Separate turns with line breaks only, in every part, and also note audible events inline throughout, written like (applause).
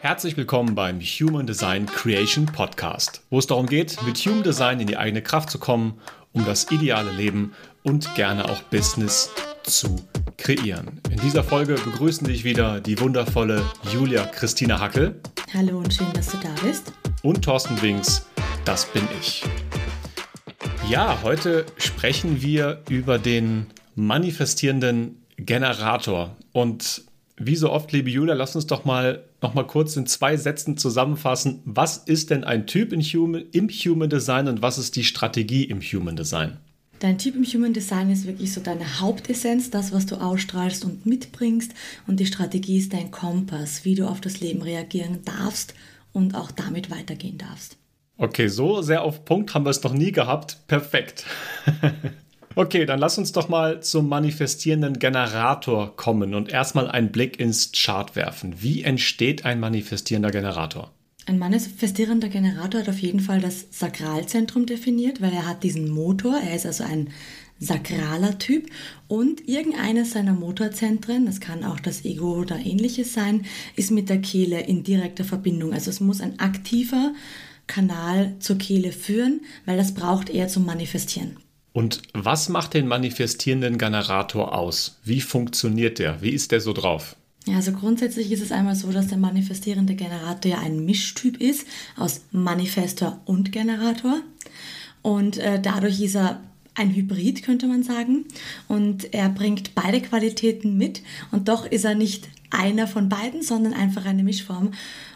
Herzlich willkommen beim Human Design Creation Podcast, wo es darum geht, mit Human Design in die eigene Kraft zu kommen, um das ideale Leben und gerne auch Business zu kreieren. In dieser Folge begrüßen dich wieder die wundervolle Julia Christina Hackel.
Hallo und schön, dass du da bist.
Und Thorsten Wings, das bin ich. Ja, heute sprechen wir über den manifestierenden Generator. Und wie so oft, liebe Julia, lass uns doch mal noch mal kurz in zwei Sätzen zusammenfassen. Was ist denn ein Typ Human, im Human Design und was ist die Strategie im Human Design?
Dein Typ im Human Design ist wirklich so deine Hauptessenz, das, was du ausstrahlst und mitbringst. Und die Strategie ist dein Kompass, wie du auf das Leben reagieren darfst und auch damit weitergehen darfst.
Okay, so sehr auf Punkt haben wir es noch nie gehabt. Perfekt. (laughs) okay, dann lass uns doch mal zum manifestierenden Generator kommen und erstmal einen Blick ins Chart werfen. Wie entsteht ein manifestierender Generator?
Ein manifestierender Generator hat auf jeden Fall das Sakralzentrum definiert, weil er hat diesen Motor, er ist also ein sakraler Typ und irgendeines seiner Motorzentren, das kann auch das Ego oder ähnliches sein, ist mit der Kehle in direkter Verbindung. Also es muss ein aktiver Kanal zur Kehle führen, weil das braucht er zum Manifestieren.
Und was macht den manifestierenden Generator aus? Wie funktioniert der? Wie ist der so drauf?
Ja, also grundsätzlich ist es einmal so, dass der manifestierende Generator ja ein Mischtyp ist aus Manifestor und Generator. Und äh, dadurch ist er ein Hybrid, könnte man sagen. Und er bringt beide Qualitäten mit. Und doch ist er nicht einer von beiden, sondern einfach eine Mischform.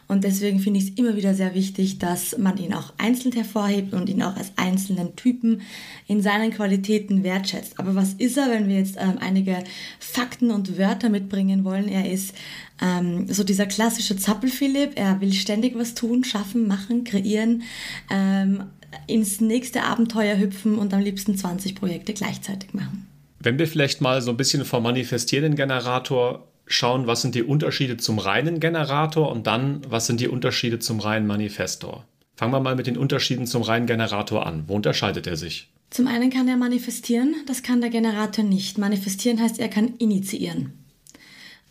Und deswegen finde ich es immer wieder sehr wichtig, dass man ihn auch einzeln hervorhebt und ihn auch als einzelnen Typen in seinen Qualitäten wertschätzt. Aber was ist er, wenn wir jetzt ähm, einige Fakten und Wörter mitbringen wollen? Er ist ähm, so dieser klassische Zappelphilipp. Er will ständig was tun, schaffen, machen, kreieren, ähm, ins nächste Abenteuer hüpfen und am liebsten 20 Projekte gleichzeitig machen.
Wenn wir vielleicht mal so ein bisschen vom manifestierenden Generator schauen, was sind die Unterschiede zum reinen Generator und dann, was sind die Unterschiede zum reinen Manifestor. Fangen wir mal mit den Unterschieden zum reinen Generator an. Wo unterscheidet er sich?
Zum einen kann er manifestieren, das kann der Generator nicht. Manifestieren heißt, er kann initiieren.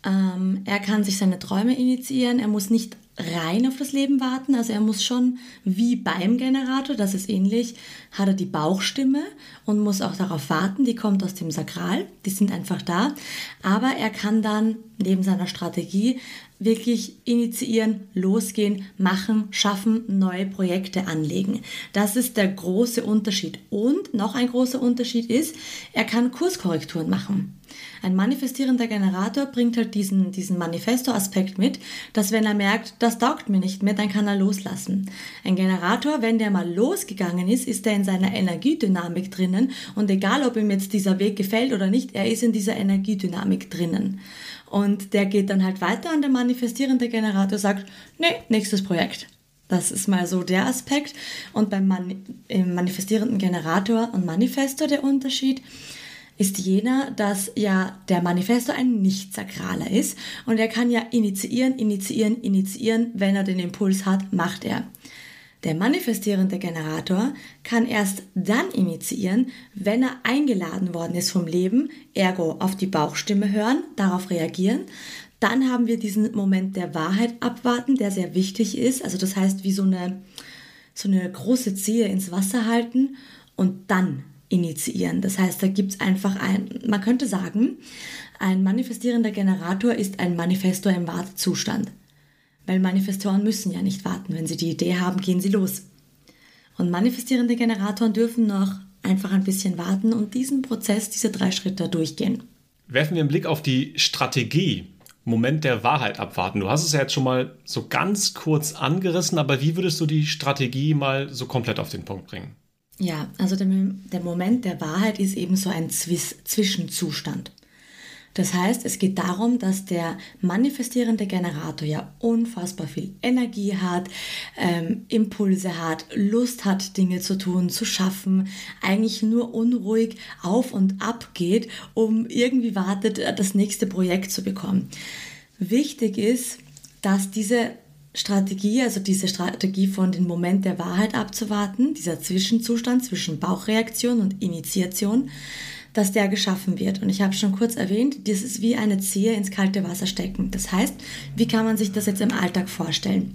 Ähm, er kann sich seine Träume initiieren, er muss nicht rein auf das Leben warten. Also er muss schon wie beim Generator, das ist ähnlich, hat er die Bauchstimme und muss auch darauf warten. Die kommt aus dem Sakral, die sind einfach da. Aber er kann dann neben seiner Strategie wirklich initiieren, losgehen, machen, schaffen, neue Projekte anlegen. Das ist der große Unterschied. Und noch ein großer Unterschied ist, er kann Kurskorrekturen machen. Ein manifestierender Generator bringt halt diesen, diesen Manifesto-Aspekt mit, dass wenn er merkt, das taugt mir nicht mehr, dann kann er loslassen. Ein Generator, wenn der mal losgegangen ist, ist er in seiner Energiedynamik drinnen und egal, ob ihm jetzt dieser Weg gefällt oder nicht, er ist in dieser Energiedynamik drinnen. Und der geht dann halt weiter und der manifestierende Generator sagt, nee, nächstes Projekt. Das ist mal so der Aspekt. Und beim Mani manifestierenden Generator und Manifestor der Unterschied ist jener, dass ja der Manifesto ein nicht-sakraler ist und er kann ja initiieren, initiieren, initiieren, wenn er den Impuls hat, macht er. Der manifestierende Generator kann erst dann initiieren, wenn er eingeladen worden ist vom Leben, ergo auf die Bauchstimme hören, darauf reagieren. Dann haben wir diesen Moment der Wahrheit abwarten, der sehr wichtig ist. Also das heißt, wie so eine, so eine große Zehe ins Wasser halten und dann initiieren. Das heißt, da gibt es einfach ein, man könnte sagen, ein manifestierender Generator ist ein Manifestor im Wartezustand. Weil Manifestoren müssen ja nicht warten. Wenn sie die Idee haben, gehen sie los. Und manifestierende Generatoren dürfen noch einfach ein bisschen warten und diesen Prozess, diese drei Schritte durchgehen.
Werfen wir einen Blick auf die Strategie. Moment der Wahrheit abwarten. Du hast es ja jetzt schon mal so ganz kurz angerissen, aber wie würdest du die Strategie mal so komplett auf den Punkt bringen?
Ja, also der, der Moment der Wahrheit ist eben so ein Zwiss Zwischenzustand. Das heißt, es geht darum, dass der manifestierende Generator ja unfassbar viel Energie hat, ähm, Impulse hat, Lust hat, Dinge zu tun, zu schaffen, eigentlich nur unruhig auf und ab geht, um irgendwie wartet, das nächste Projekt zu bekommen. Wichtig ist, dass diese Strategie, also diese Strategie von den Moment der Wahrheit abzuwarten, dieser Zwischenzustand zwischen Bauchreaktion und Initiation, dass der geschaffen wird. Und ich habe schon kurz erwähnt, das ist wie eine Zehe ins kalte Wasser stecken. Das heißt, wie kann man sich das jetzt im Alltag vorstellen?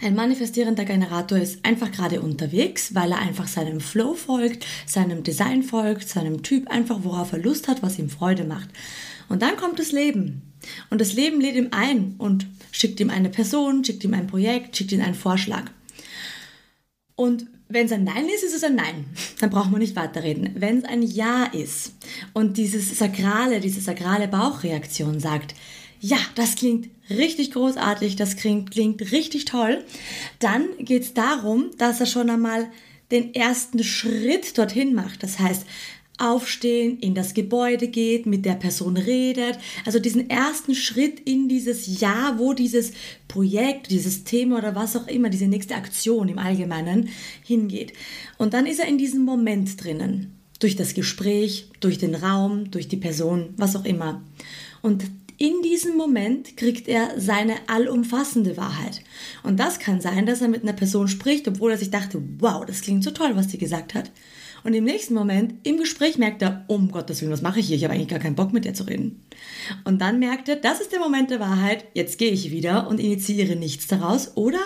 Ein manifestierender Generator ist einfach gerade unterwegs, weil er einfach seinem Flow folgt, seinem Design folgt, seinem Typ einfach, worauf er Lust hat, was ihm Freude macht. Und dann kommt das Leben. Und das Leben lädt ihm ein und schickt ihm eine Person, schickt ihm ein Projekt, schickt ihm einen Vorschlag. Und wenn es ein Nein ist, ist es ein Nein. Dann braucht man nicht weiterreden. Wenn es ein Ja ist und dieses sakrale, diese sakrale Bauchreaktion sagt, ja, das klingt richtig großartig, das klingt, klingt richtig toll, dann geht es darum, dass er schon einmal den ersten Schritt dorthin macht. Das heißt, aufstehen, in das Gebäude geht, mit der Person redet. Also diesen ersten Schritt in dieses Jahr, wo dieses Projekt, dieses Thema oder was auch immer, diese nächste Aktion im Allgemeinen hingeht. Und dann ist er in diesem Moment drinnen. Durch das Gespräch, durch den Raum, durch die Person, was auch immer. Und in diesem Moment kriegt er seine allumfassende Wahrheit. Und das kann sein, dass er mit einer Person spricht, obwohl er sich dachte, wow, das klingt so toll, was sie gesagt hat. Und im nächsten Moment im Gespräch merkt er, um Gottes Willen, was mache ich hier? Ich habe eigentlich gar keinen Bock mit dir zu reden. Und dann merkt er, das ist der Moment der Wahrheit, jetzt gehe ich wieder und initiiere nichts daraus. Oder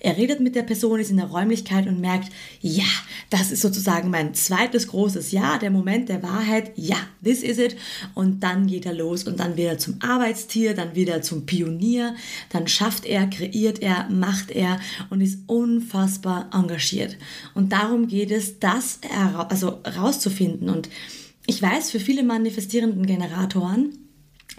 er redet mit der Person, ist in der Räumlichkeit und merkt, ja, das ist sozusagen mein zweites großes Ja, der Moment der Wahrheit, ja, this is it. Und dann geht er los und dann wieder zum Arbeitstier, dann wieder zum Pionier, dann schafft er, kreiert er, macht er und ist unfassbar engagiert. Und darum geht es, das also rauszufinden. Und ich weiß, für viele manifestierenden Generatoren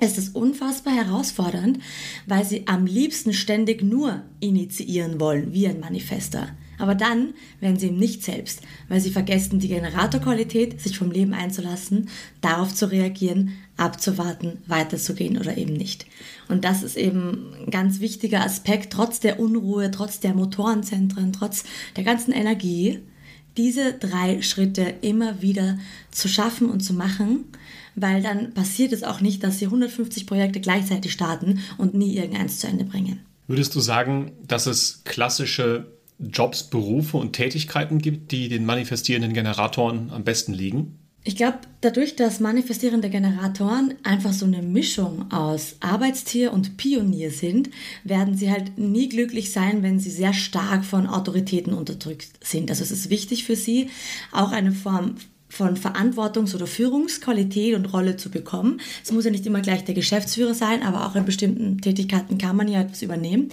ist es unfassbar herausfordernd, weil sie am liebsten ständig nur initiieren wollen, wie ein Manifester. Aber dann werden sie ihm nicht selbst, weil sie vergessen, die Generatorqualität, sich vom Leben einzulassen, darauf zu reagieren, abzuwarten, weiterzugehen oder eben nicht. Und das ist eben ein ganz wichtiger Aspekt, trotz der Unruhe, trotz der Motorenzentren, trotz der ganzen Energie, diese drei Schritte immer wieder zu schaffen und zu machen, weil dann passiert es auch nicht, dass sie 150 Projekte gleichzeitig starten und nie irgendeins zu Ende bringen.
Würdest du sagen, dass es klassische Jobs, Berufe und Tätigkeiten gibt, die den manifestierenden Generatoren am besten liegen?
Ich glaube, dadurch, dass manifestierende Generatoren einfach so eine Mischung aus Arbeitstier und Pionier sind, werden sie halt nie glücklich sein, wenn sie sehr stark von Autoritäten unterdrückt sind. Also es ist wichtig für sie, auch eine Form von Verantwortungs- oder Führungsqualität und Rolle zu bekommen. Es muss ja nicht immer gleich der Geschäftsführer sein, aber auch in bestimmten Tätigkeiten kann man ja etwas übernehmen,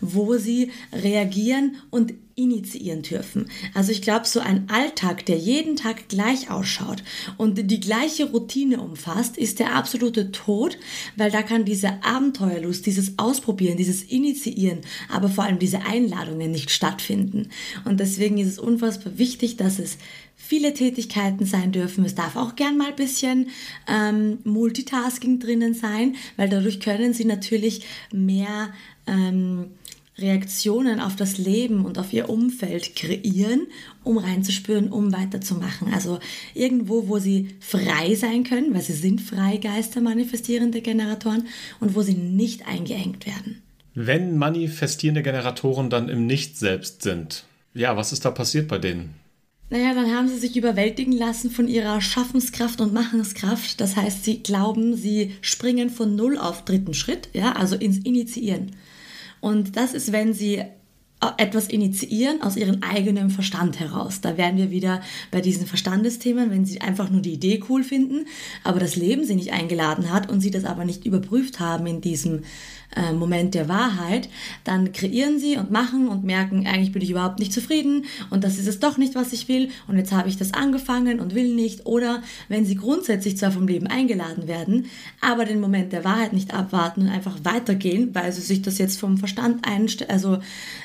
wo sie reagieren und initiieren dürfen. Also ich glaube, so ein Alltag, der jeden Tag gleich ausschaut und die gleiche Routine umfasst, ist der absolute Tod, weil da kann diese Abenteuerlust, dieses Ausprobieren, dieses Initiieren, aber vor allem diese Einladungen nicht stattfinden. Und deswegen ist es unfassbar wichtig, dass es viele Tätigkeiten sein dürfen. Es darf auch gern mal ein bisschen ähm, Multitasking drinnen sein, weil dadurch können sie natürlich mehr ähm, Reaktionen auf das Leben und auf ihr Umfeld kreieren, um reinzuspüren, um weiterzumachen. Also irgendwo, wo sie frei sein können, weil sie sind Freigeister, manifestierende Generatoren, und wo sie nicht eingeengt werden.
Wenn manifestierende Generatoren dann im Nicht-Selbst sind, ja, was ist da passiert bei denen?
Naja, dann haben sie sich überwältigen lassen von ihrer Schaffenskraft und Machenskraft. Das heißt, sie glauben, sie springen von Null auf dritten Schritt, ja, also ins Initiieren. Und das ist, wenn sie etwas initiieren aus ihrem eigenen Verstand heraus. Da wären wir wieder bei diesen Verstandesthemen, wenn sie einfach nur die Idee cool finden, aber das Leben sie nicht eingeladen hat und sie das aber nicht überprüft haben in diesem äh, Moment der Wahrheit, dann kreieren sie und machen und merken, eigentlich bin ich überhaupt nicht zufrieden und das ist es doch nicht, was ich will und jetzt habe ich das angefangen und will nicht. Oder wenn sie grundsätzlich zwar vom Leben eingeladen werden, aber den Moment der Wahrheit nicht abwarten und einfach weitergehen, weil sie sich das jetzt vom Verstand also,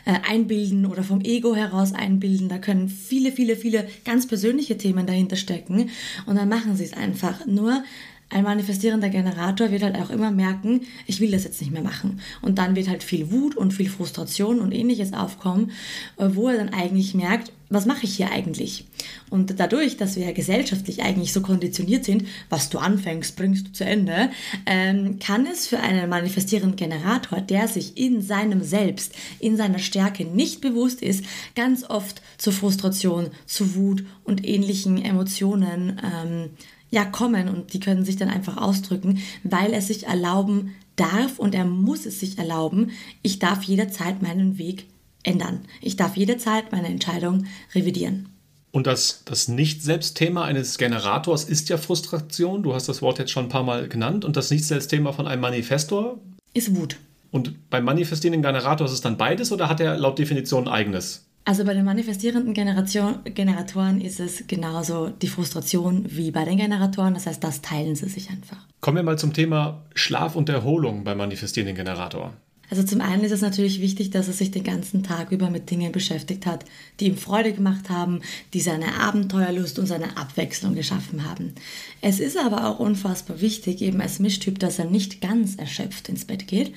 äh, einbilden oder vom Ego heraus einbilden. Da können viele, viele, viele ganz persönliche Themen dahinter stecken und dann machen sie es einfach. Nur ein manifestierender Generator wird halt auch immer merken, ich will das jetzt nicht mehr machen. Und dann wird halt viel Wut und viel Frustration und ähnliches aufkommen, äh, wo er dann eigentlich merkt, was mache ich hier eigentlich? Und dadurch, dass wir gesellschaftlich eigentlich so konditioniert sind, was du anfängst, bringst du zu Ende, ähm, kann es für einen manifestierenden Generator, der sich in seinem Selbst, in seiner Stärke nicht bewusst ist, ganz oft zu Frustration, zu Wut und ähnlichen Emotionen ähm, ja kommen und die können sich dann einfach ausdrücken, weil er sich erlauben darf und er muss es sich erlauben, ich darf jederzeit meinen Weg ändern. Ich darf jederzeit meine Entscheidung revidieren.
Und das, das Nicht-Selbst-Thema eines Generators ist ja Frustration. Du hast das Wort jetzt schon ein paar Mal genannt. Und das Nicht-Selbst-Thema von einem Manifestor?
Ist Wut.
Und beim manifestierenden Generator ist es dann beides oder hat er laut Definition eigenes?
Also bei den manifestierenden Generation, Generatoren ist es genauso die Frustration wie bei den Generatoren. Das heißt, das teilen sie sich einfach.
Kommen wir mal zum Thema Schlaf und Erholung beim manifestierenden Generator.
Also zum einen ist es natürlich wichtig, dass er sich den ganzen Tag über mit Dingen beschäftigt hat, die ihm Freude gemacht haben, die seine Abenteuerlust und seine Abwechslung geschaffen haben. Es ist aber auch unfassbar wichtig, eben als Mischtyp, dass er nicht ganz erschöpft ins Bett geht,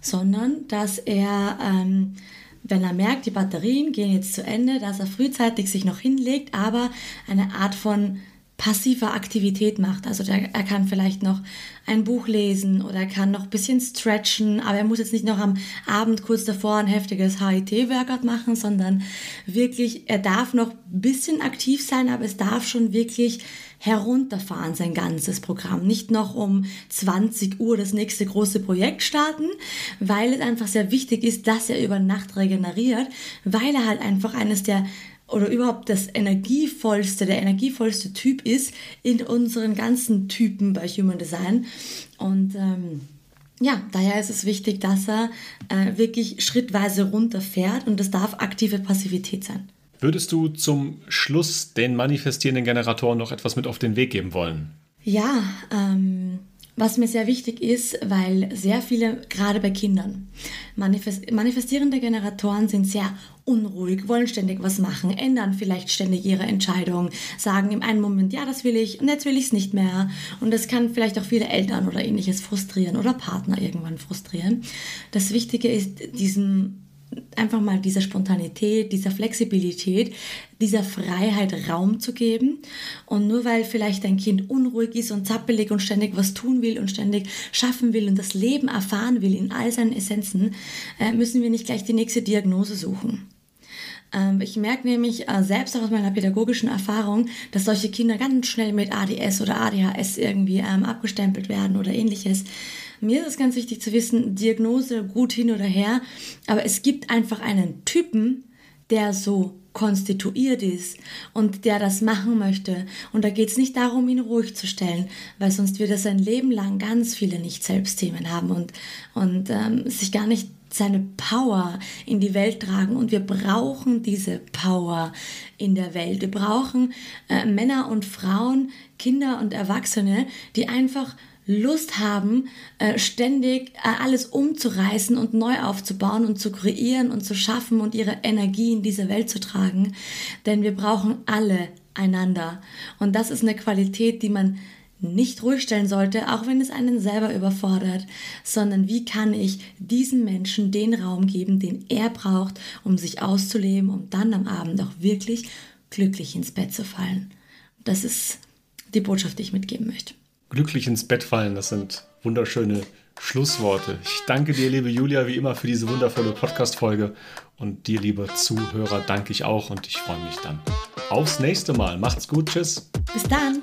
sondern dass er, ähm, wenn er merkt, die Batterien gehen jetzt zu Ende, dass er frühzeitig sich noch hinlegt, aber eine Art von passiver Aktivität macht. Also der, er kann vielleicht noch ein Buch lesen oder er kann noch ein bisschen stretchen, aber er muss jetzt nicht noch am Abend kurz davor ein heftiges HIT-Workout machen, sondern wirklich, er darf noch ein bisschen aktiv sein, aber es darf schon wirklich herunterfahren, sein ganzes Programm. Nicht noch um 20 Uhr das nächste große Projekt starten, weil es einfach sehr wichtig ist, dass er über Nacht regeneriert, weil er halt einfach eines der oder überhaupt das energievollste, der energievollste Typ ist in unseren ganzen Typen bei Human Design. Und ähm, ja, daher ist es wichtig, dass er äh, wirklich schrittweise runterfährt und das darf aktive Passivität sein.
Würdest du zum Schluss den manifestierenden Generatoren noch etwas mit auf den Weg geben wollen?
Ja, ähm, was mir sehr wichtig ist, weil sehr viele, gerade bei Kindern, manifest manifestierende Generatoren sind sehr unruhig, wollen ständig was machen, ändern vielleicht ständig ihre Entscheidung, sagen im einen Moment, ja, das will ich und jetzt will ich es nicht mehr. Und das kann vielleicht auch viele Eltern oder ähnliches frustrieren oder Partner irgendwann frustrieren. Das Wichtige ist, diesen einfach mal dieser Spontanität, dieser Flexibilität, dieser Freiheit Raum zu geben. Und nur weil vielleicht ein Kind unruhig ist und zappelig und ständig was tun will und ständig schaffen will und das Leben erfahren will in all seinen Essenzen, äh, müssen wir nicht gleich die nächste Diagnose suchen. Ähm, ich merke nämlich äh, selbst auch aus meiner pädagogischen Erfahrung, dass solche Kinder ganz schnell mit ADS oder ADHS irgendwie ähm, abgestempelt werden oder ähnliches. Mir ist es ganz wichtig zu wissen, Diagnose gut hin oder her, aber es gibt einfach einen Typen, der so konstituiert ist und der das machen möchte. Und da geht es nicht darum, ihn ruhig zu stellen, weil sonst wird er sein Leben lang ganz viele Nicht-Selbst-Themen haben und, und ähm, sich gar nicht seine Power in die Welt tragen. Und wir brauchen diese Power in der Welt. Wir brauchen äh, Männer und Frauen, Kinder und Erwachsene, die einfach Lust haben, äh, ständig äh, alles umzureißen und neu aufzubauen und zu kreieren und zu schaffen und ihre Energie in diese Welt zu tragen. Denn wir brauchen alle einander. Und das ist eine Qualität, die man nicht ruhig stellen sollte, auch wenn es einen selber überfordert, sondern wie kann ich diesem Menschen den Raum geben, den er braucht, um sich auszuleben, um dann am Abend auch wirklich glücklich ins Bett zu fallen. Das ist die Botschaft, die ich mitgeben möchte
glücklich ins Bett fallen. Das sind wunderschöne Schlussworte. Ich danke dir, liebe Julia, wie immer für diese wundervolle Podcast-Folge. Und dir, liebe Zuhörer, danke ich auch und ich freue mich dann aufs nächste Mal. Macht's gut, tschüss.
Bis dann.